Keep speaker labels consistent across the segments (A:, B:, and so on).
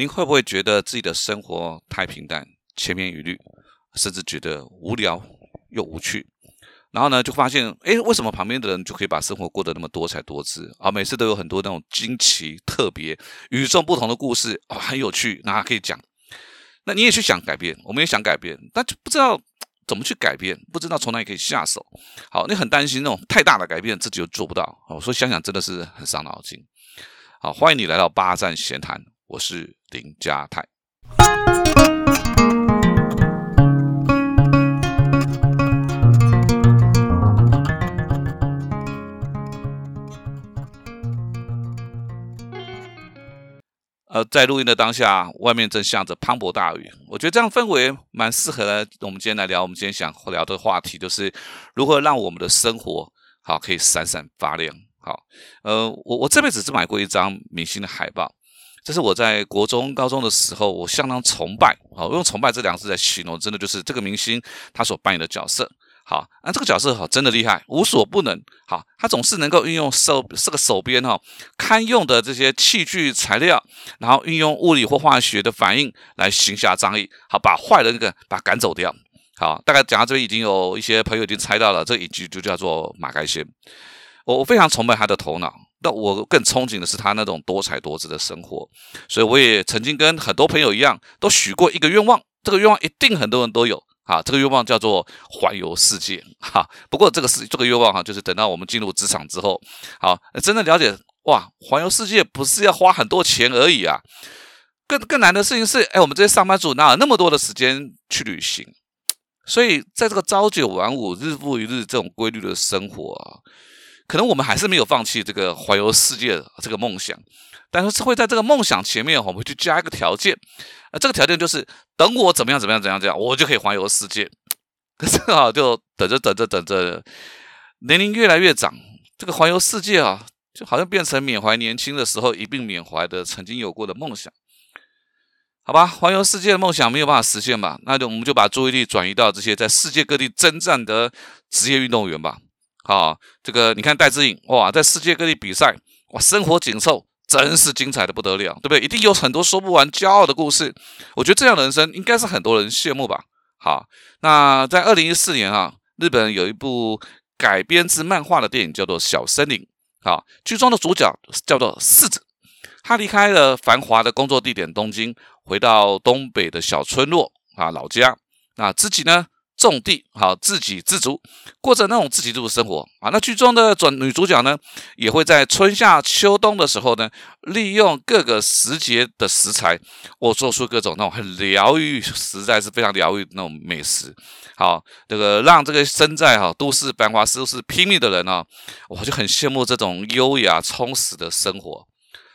A: 您会不会觉得自己的生活太平淡、千篇一律，甚至觉得无聊又无趣？然后呢，就发现，哎，为什么旁边的人就可以把生活过得那么多彩多姿啊？每次都有很多那种惊奇、特别、与众不同的故事啊，很有趣，那可以讲。那你也去想改变，我们也想改变，但就不知道怎么去改变，不知道从哪里可以下手。好，你很担心那种太大的改变自己又做不到。我说想想真的是很伤脑筋。好，欢迎你来到八站闲谈，我是林家泰。呃，在录音的当下，外面正下着磅礴大雨。我觉得这样氛围蛮适合我们今天来聊。我们今天想聊的话题就是如何让我们的生活好可以闪闪发亮。好，呃，我我这辈子只买过一张明星的海报，这是我在国中、高中的时候，我相当崇拜。好，用崇拜这两个字来形容，真的就是这个明星他所扮演的角色。好，那这个角色哈真的厉害，无所不能。好，他总是能够运用手这个手边哈堪用的这些器具材料，然后运用物理或化学的反应来行侠仗义，好把坏人给把赶走掉。好，大概讲到这边，已经有一些朋友已经猜到了，这一句就叫做马盖先。我我非常崇拜他的头脑，那我更憧憬的是他那种多彩多姿的生活。所以我也曾经跟很多朋友一样，都许过一个愿望，这个愿望一定很多人都有。啊，这个愿望叫做环游世界。哈，不过这个是这个愿望哈，就是等到我们进入职场之后，好，真的了解哇，环游世界不是要花很多钱而已啊。更更难的事情是，哎，我们这些上班族哪有那么多的时间去旅行？所以在这个朝九晚五、日复一日这种规律的生活啊，可能我们还是没有放弃这个环游世界的这个梦想。但是会在这个梦想前面，我们去加一个条件，啊，这个条件就是等我怎么样怎么样怎样怎样，我就可以环游世界。可是啊，就等着等着等着，年龄越来越长，这个环游世界啊，就好像变成缅怀年轻的时候一并缅怀的曾经有过的梦想。好吧，环游世界的梦想没有办法实现吧？那就我们就把注意力转移到这些在世界各地征战的职业运动员吧。好，这个你看戴志颖哇，在世界各地比赛哇，生活紧凑。真是精彩的不得了，对不对？一定有很多说不完、骄傲的故事。我觉得这样的人生应该是很多人羡慕吧。好，那在二零一四年啊，日本有一部改编自漫画的电影叫做《小森林》。好，剧中的主角叫做四子，他离开了繁华的工作地点东京，回到东北的小村落啊老家。那自己呢？种地，好自给自足，过着那种自给自足生活啊。那剧中的准女主角呢，也会在春夏秋冬的时候呢，利用各个时节的食材，我做出各种那种很疗愈，实在是非常疗愈那种美食。好，这个让这个身在哈都市繁华都市拼命的人呢，我就很羡慕这种优雅充实的生活。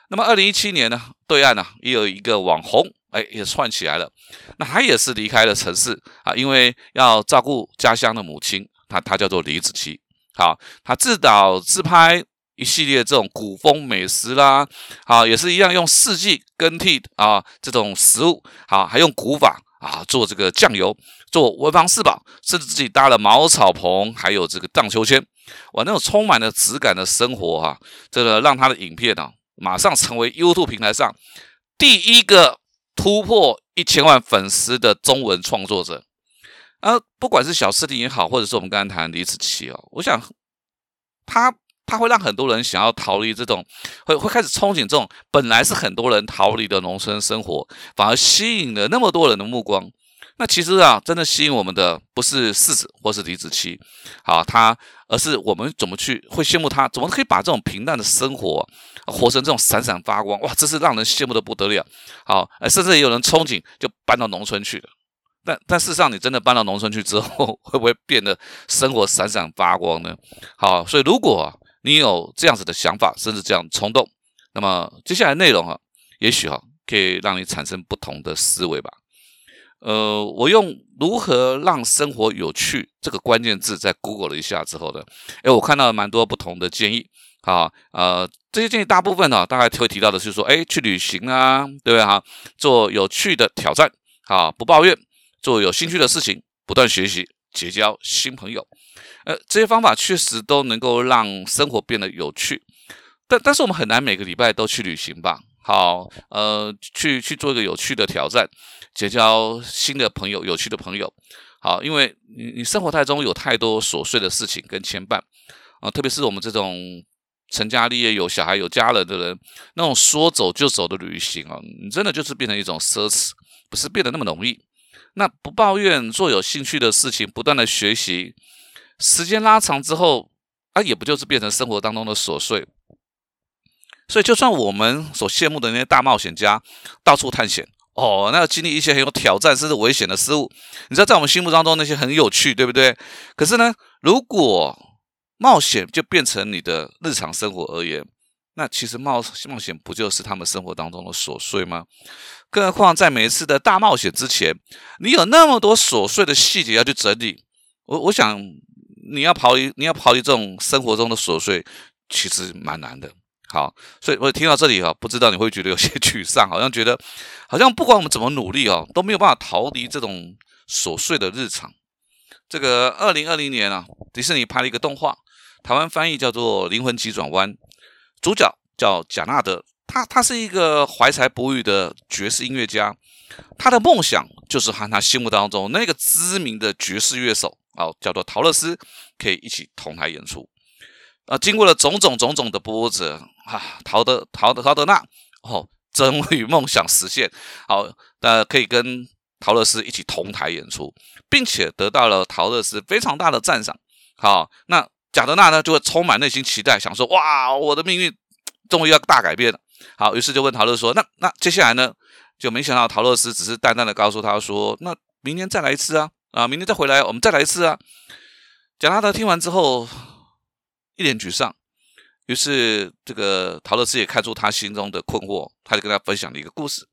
A: 那么二零一七年呢，对岸呢也有一个网红。哎，也串起来了。那他也是离开了城市啊，因为要照顾家乡的母亲。他他叫做李子柒。好，他自导自拍一系列这种古风美食啦。好，也是一样用四季更替啊这种食物。好，还用古法啊做这个酱油，做文房四宝，甚至自己搭了茅草棚，还有这个荡秋千。哇，那种充满了质感的生活哈，这个让他的影片啊马上成为 YouTube 平台上第一个。突破一千万粉丝的中文创作者，啊，不管是小视频也好，或者是我们刚刚谈李子柒哦，我想他他会让很多人想要逃离这种，会会开始憧憬这种本来是很多人逃离的农村生活，反而吸引了那么多人的目光。那其实啊，真的吸引我们的不是世子或是李子柒，好，他而是我们怎么去会羡慕他，怎么可以把这种平淡的生活活成这种闪闪发光？哇，这是让人羡慕的不得了。好，甚至也有人憧憬就搬到农村去了。但但事实上，你真的搬到农村去之后，会不会变得生活闪闪发光呢？好，所以如果你有这样子的想法，甚至这样冲动，那么接下来内容啊，也许哈可以让你产生不同的思维吧。呃，我用如何让生活有趣这个关键字在 Google 了一下之后呢，哎，我看到了蛮多不同的建议。好，呃，这些建议大部分呢，大概会提到的是说，哎，去旅行啊，对不对哈？做有趣的挑战，好，不抱怨，做有兴趣的事情，不断学习，结交新朋友。呃，这些方法确实都能够让生活变得有趣。但但是我们很难每个礼拜都去旅行吧？好，呃，去去做一个有趣的挑战，结交新的朋友，有趣的朋友。好，因为你你生活太中有太多琐碎的事情跟牵绊啊，特别是我们这种成家立业、有小孩、有家人的人，那种说走就走的旅行啊，你真的就是变成一种奢侈，不是变得那么容易。那不抱怨，做有兴趣的事情，不断的学习，时间拉长之后，啊，也不就是变成生活当中的琐碎。所以，就算我们所羡慕的那些大冒险家，到处探险。哦，那要经历一些很有挑战甚至危险的事物，你知道，在我们心目当中那些很有趣，对不对？可是呢，如果冒险就变成你的日常生活而言，那其实冒冒险不就是他们生活当中的琐碎吗？更何况在每一次的大冒险之前，你有那么多琐碎的细节要去整理。我我想，你要逃离，你要逃离这种生活中的琐碎，其实蛮难的。好，所以我听到这里啊，不知道你会觉得有些 沮丧，好像觉得好像不管我们怎么努力哦，都没有办法逃离这种琐碎的日常。这个二零二零年啊，迪士尼拍了一个动画，台湾翻译叫做《灵魂急转弯》，主角叫贾纳德，他他是一个怀才不遇的爵士音乐家，他的梦想就是和他心目当中那个知名的爵士乐手啊，叫做陶乐斯，可以一起同台演出。啊，经过了种种种种的波折，啊，陶德陶德陶德纳哦，终于梦想实现。好，那可以跟陶乐斯一起同台演出，并且得到了陶乐斯非常大的赞赏。好，那贾德纳呢，就会充满内心期待，想说：哇，我的命运终于要大改变了。好，于是就问陶乐说：那那接下来呢？就没想到陶乐斯只是淡淡的告诉他说：那明年再来一次啊，啊，明年再回来，我们再来一次啊。贾纳德听完之后。一脸沮丧，于是这个陶乐斯也看出他心中的困惑，他就跟他分享了一个故事。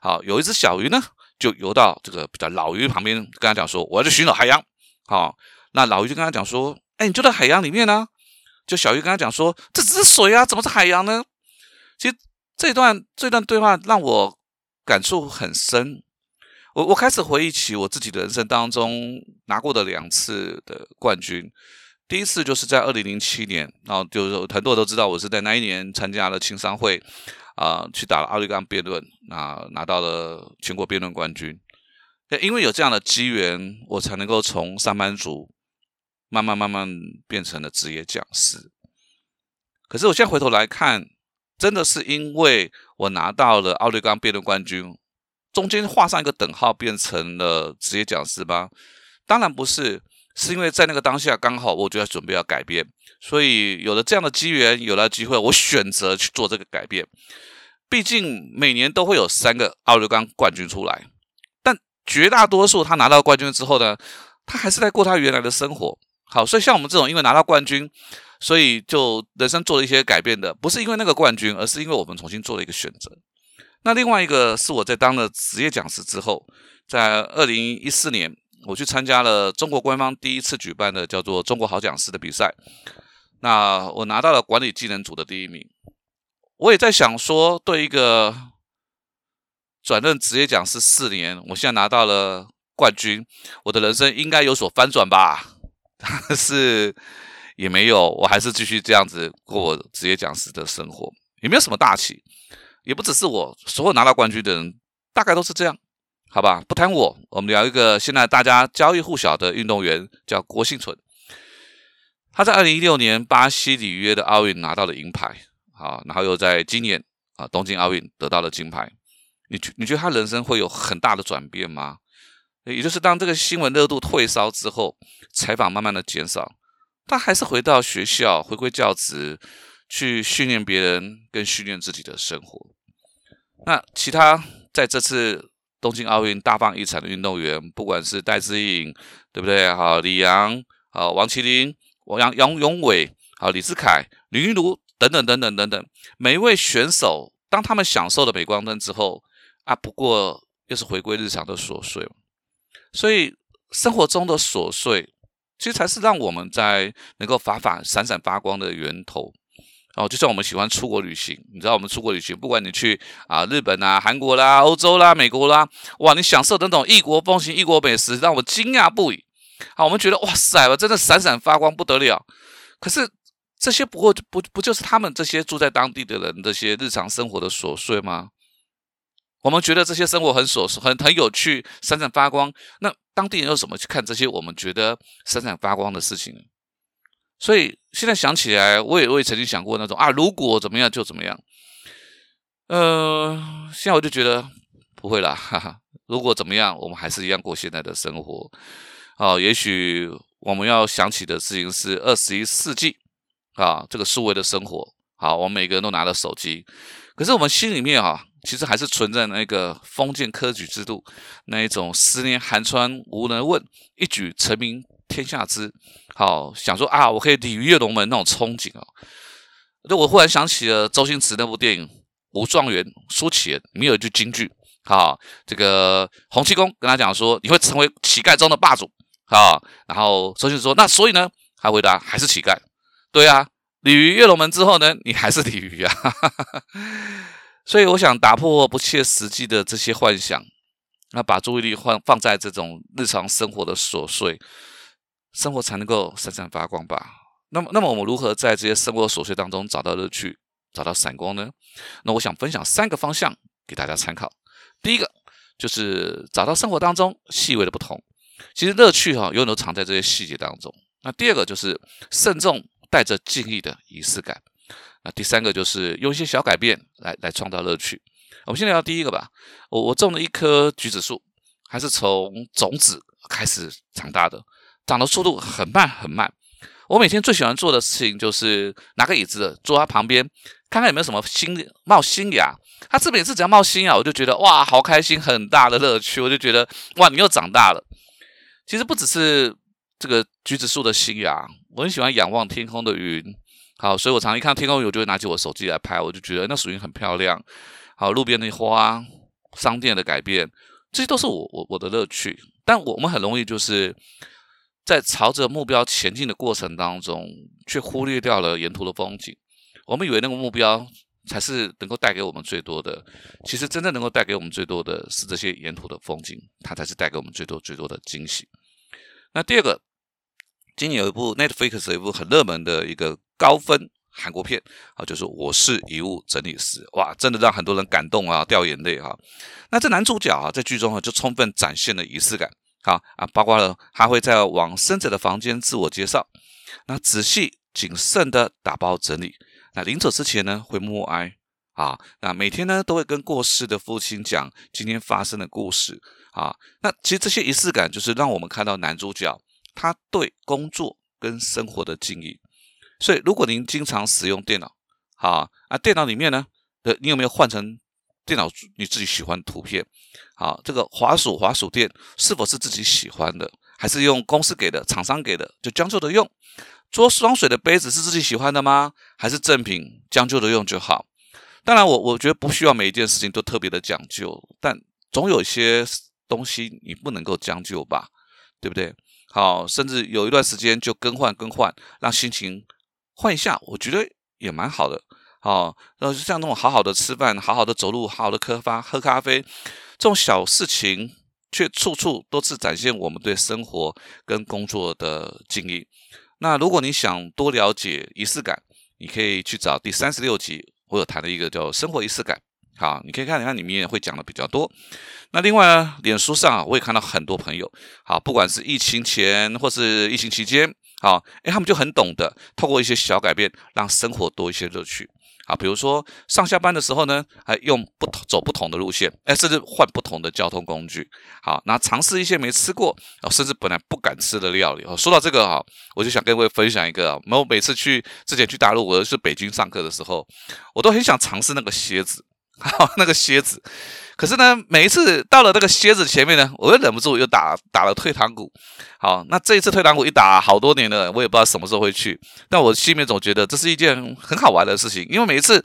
A: 好，有一只小鱼呢，就游到这个比较老鱼旁边，跟他讲说：“我要去寻找海洋。”好，那老鱼就跟他讲说：“哎，你就在海洋里面呢。”就小鱼跟他讲说：“这只是水啊，怎么是海洋呢？”其实这段这段对话让我感触很深。我我开始回忆起我自己的人生当中拿过的两次的冠军。第一次就是在二零零七年，然后就是很多人都知道我是在那一年参加了青商会，啊，去打了奥利冈辩论，啊拿到了全国辩论冠军。因为有这样的机缘，我才能够从上班族慢慢慢慢变成了职业讲师。可是我现在回头来看，真的是因为我拿到了奥利冈辩论冠军，中间画上一个等号，变成了职业讲师吗？当然不是。是因为在那个当下刚好我就要准备要改变，所以有了这样的机缘，有了机会，我选择去做这个改变。毕竟每年都会有三个奥利冈冠军出来，但绝大多数他拿到冠军之后呢，他还是在过他原来的生活。好，所以像我们这种因为拿到冠军，所以就人生做了一些改变的，不是因为那个冠军，而是因为我们重新做了一个选择。那另外一个是我在当了职业讲师之后，在二零一四年。我去参加了中国官方第一次举办的叫做“中国好讲师”的比赛，那我拿到了管理技能组的第一名。我也在想说，对一个转任职业讲师四年，我现在拿到了冠军，我的人生应该有所翻转吧？但是也没有，我还是继续这样子过职业讲师的生活，也没有什么大起，也不只是我，所有拿到冠军的人大概都是这样。好吧，不谈我，我们聊一个现在大家家喻户晓的运动员，叫郭幸存。他在二零一六年巴西里约的奥运拿到了银牌，好，然后又在今年啊东京奥运得到了金牌。你觉你觉得他人生会有很大的转变吗？也就是当这个新闻热度退烧之后，采访慢慢的减少，他还是回到学校，回归教职，去训练别人，跟训练自己的生活。那其他在这次。东京奥运大放异彩的运动员，不管是戴资颖，对不对？好，李阳，好，王麒麟，王杨杨永伟，好，李志凯，林云儒等等等等等等，每一位选手，当他们享受了镁光灯之后，啊，不过又是回归日常的琐碎。所以生活中的琐碎，其实才是让我们在能够发发闪闪发光的源头。哦，就像我们喜欢出国旅行，你知道我们出国旅行，不管你去啊日本啊、韩国啦、欧洲啦、美国啦，哇，你享受那种异国风情、异国美食，让我惊讶不已。啊，我们觉得哇塞，我真的闪闪发光不得了。可是这些不过不不就是他们这些住在当地的人这些日常生活的琐碎吗？我们觉得这些生活很琐碎，很很有趣，闪闪发光。那当地人又怎么去看这些我们觉得闪闪发光的事情呢？所以现在想起来，我也我也曾经想过那种啊，如果怎么样就怎么样。呃，现在我就觉得不会啦，哈哈。如果怎么样，我们还是一样过现在的生活。哦，也许我们要想起的事情是二十一世纪啊，这个数位的生活。好，我们每个人都拿着手机，可是我们心里面啊，其实还是存在那个封建科举制度那一种十年寒窗无人问，一举成名天下知。好，想说啊，我可以鲤鱼跃龙门那种憧憬啊。那我忽然想起了周星驰那部电影。武状元苏乞儿里面有一句金句，好，这个洪七公跟他讲说，你会成为乞丐中的霸主，好，然后周星驰说，那所以呢，他回答还是乞丐，对啊，鲤鱼跃龙门之后呢，你还是鲤鱼啊，所以我想打破不切实际的这些幻想，那把注意力放放在这种日常生活的琐碎，生活才能够闪闪发光吧。那么，那么我们如何在这些生活琐碎当中找到乐趣？找到闪光呢？那我想分享三个方向给大家参考。第一个就是找到生活当中细微的不同，其实乐趣哈永远都藏在这些细节当中。那第二个就是慎重带着敬意的仪式感。那第三个就是用一些小改变来来创造乐趣。我们先聊第一个吧。我我种了一棵橘子树，还是从种子开始长大的，长的速度很慢很慢。我每天最喜欢做的事情就是拿个椅子坐它旁边。看看有没有什么新冒新芽，它这每次只要冒新芽，我就觉得哇，好开心，很大的乐趣。我就觉得哇，你又长大了。其实不只是这个橘子树的新芽，我很喜欢仰望天空的云。好，所以我常一看天空，我就会拿起我手机来拍。我就觉得那属于很漂亮。好，路边的花，商店的改变，这些都是我我我的乐趣。但我们很容易就是在朝着目标前进的过程当中，却忽略掉了沿途的风景。我们以为那个目标才是能够带给我们最多的，其实真正能够带给我们最多的是这些沿途的风景，它才是带给我们最多最多的惊喜。那第二个，今年有一部 Netflix 有一部很热门的一个高分韩国片啊，就是《我是遗物整理师》，哇，真的让很多人感动啊，掉眼泪哈。那这男主角啊，在剧中啊，就充分展现了仪式感，好啊，包括了他会在往生者的房间自我介绍，那仔细谨慎的打包整理。那临走之前呢，会默哀啊。那每天呢，都会跟过世的父亲讲今天发生的故事啊。那其实这些仪式感，就是让我们看到男主角他对工作跟生活的敬意。所以，如果您经常使用电脑，好啊，电脑里面呢，呃你有没有换成电脑你自己喜欢的图片？好，这个滑鼠滑鼠垫是否是自己喜欢的，还是用公司给的、厂商给的，就将就着用？做装水的杯子是自己喜欢的吗？还是正品将就着用就好？当然，我我觉得不需要每一件事情都特别的讲究，但总有一些东西你不能够将就吧，对不对？好，甚至有一段时间就更换更换，让心情换一下，我觉得也蛮好的。哦，然后像那种好好的吃饭、好好的走路、好好的喝发喝咖啡，这种小事情，却处处都是展现我们对生活跟工作的敬意。那如果你想多了解仪式感，你可以去找第三十六集，我有谈的一个叫生活仪式感。好，你可以看一看里面会讲的比较多。那另外呢，脸书上啊，我也看到很多朋友，好，不管是疫情前或是疫情期间，好，哎，他们就很懂得透过一些小改变，让生活多一些乐趣。啊，比如说上下班的时候呢，还用不同走不同的路线，哎，甚至换不同的交通工具。好，那尝试一些没吃过，甚至本来不敢吃的料理。哦，说到这个哈，我就想跟各位分享一个。我每次去之前去大陆，我是北京上课的时候，我都很想尝试那个蝎子，那个蝎子。可是呢，每一次到了那个蝎子前面呢，我又忍不住又打打了退堂鼓。好，那这一次退堂鼓一打，好多年了，我也不知道什么时候会去。但我心里面总觉得这是一件很好玩的事情，因为每一次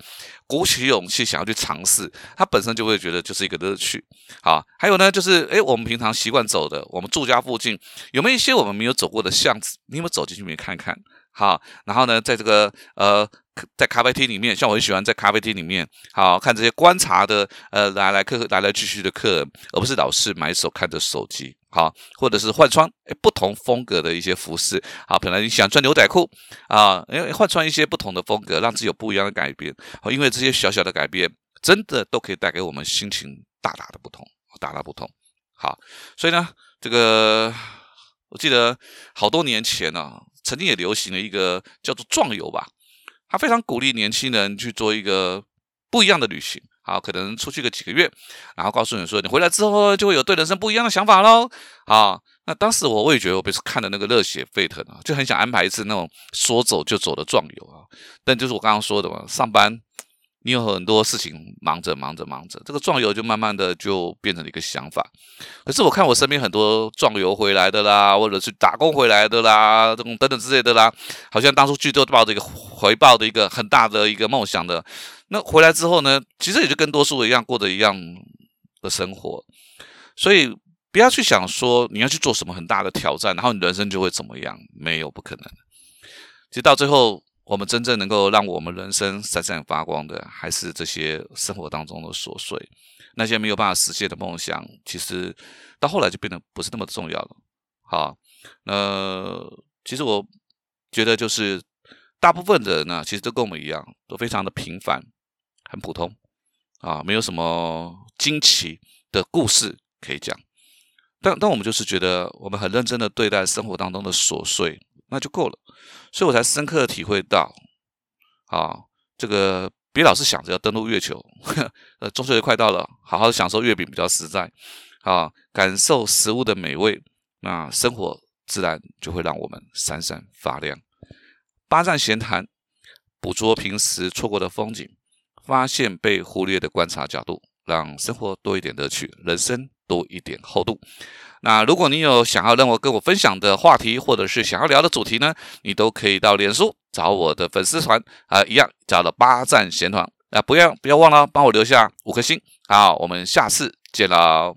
A: 鼓起勇气想要去尝试，它本身就会觉得就是一个乐趣。好，还有呢，就是诶，我们平常习惯走的，我们住家附近有没有一些我们没有走过的巷子？你有没有走进去里面看看？好，然后呢，在这个呃在咖啡厅里面，像我很喜欢在咖啡厅里面，好看这些观察的，呃，来来客来来去去的客人，而不是老是埋手看着手机，好，或者是换穿不同风格的一些服饰，好，本来你想穿牛仔裤啊，因为换穿一些不同的风格，让自己有不一样的改变，因为这些小小的改变，真的都可以带给我们心情大大的不同，大大不同。好，所以呢，这个我记得好多年前呢，曾经也流行了一个叫做壮游吧。他非常鼓励年轻人去做一个不一样的旅行，好，可能出去个几个月，然后告诉你说，你回来之后就会有对人生不一样的想法喽。好，那当时我我也觉得我不是看的那个热血沸腾啊，就很想安排一次那种说走就走的壮游啊。但就是我刚刚说的嘛，上班。你有很多事情忙着忙着忙着，这个壮游就慢慢的就变成了一个想法。可是我看我身边很多壮游回来的啦，或者是打工回来的啦，这种等等之类的啦，好像当初去都抱着一个回报的一个很大的一个梦想的。那回来之后呢，其实也就跟多数一样过着一样的生活。所以不要去想说你要去做什么很大的挑战，然后你人生就会怎么样，没有不可能。其实到最后。我们真正能够让我们人生闪闪发光的，还是这些生活当中的琐碎。那些没有办法实现的梦想，其实到后来就变得不是那么重要了。好，那其实我觉得，就是大部分的人呢，其实都跟我们一样，都非常的平凡，很普通啊，没有什么惊奇的故事可以讲。但但我们就是觉得，我们很认真的对待生活当中的琐碎。那就够了，所以我才深刻的体会到，啊，这个别老是想着要登陆月球，呃，中秋节快到了，好好享受月饼比较实在，啊，感受食物的美味，那生活自然就会让我们闪闪发亮。八站闲谈，捕捉平时错过的风景，发现被忽略的观察角度，让生活多一点乐趣，人生多一点厚度。那如果你有想要让我跟我分享的话题，或者是想要聊的主题呢，你都可以到脸书找我的粉丝团啊，一样找了八站闲团啊，不要不要忘了帮我留下五颗星，好，我们下次见喽。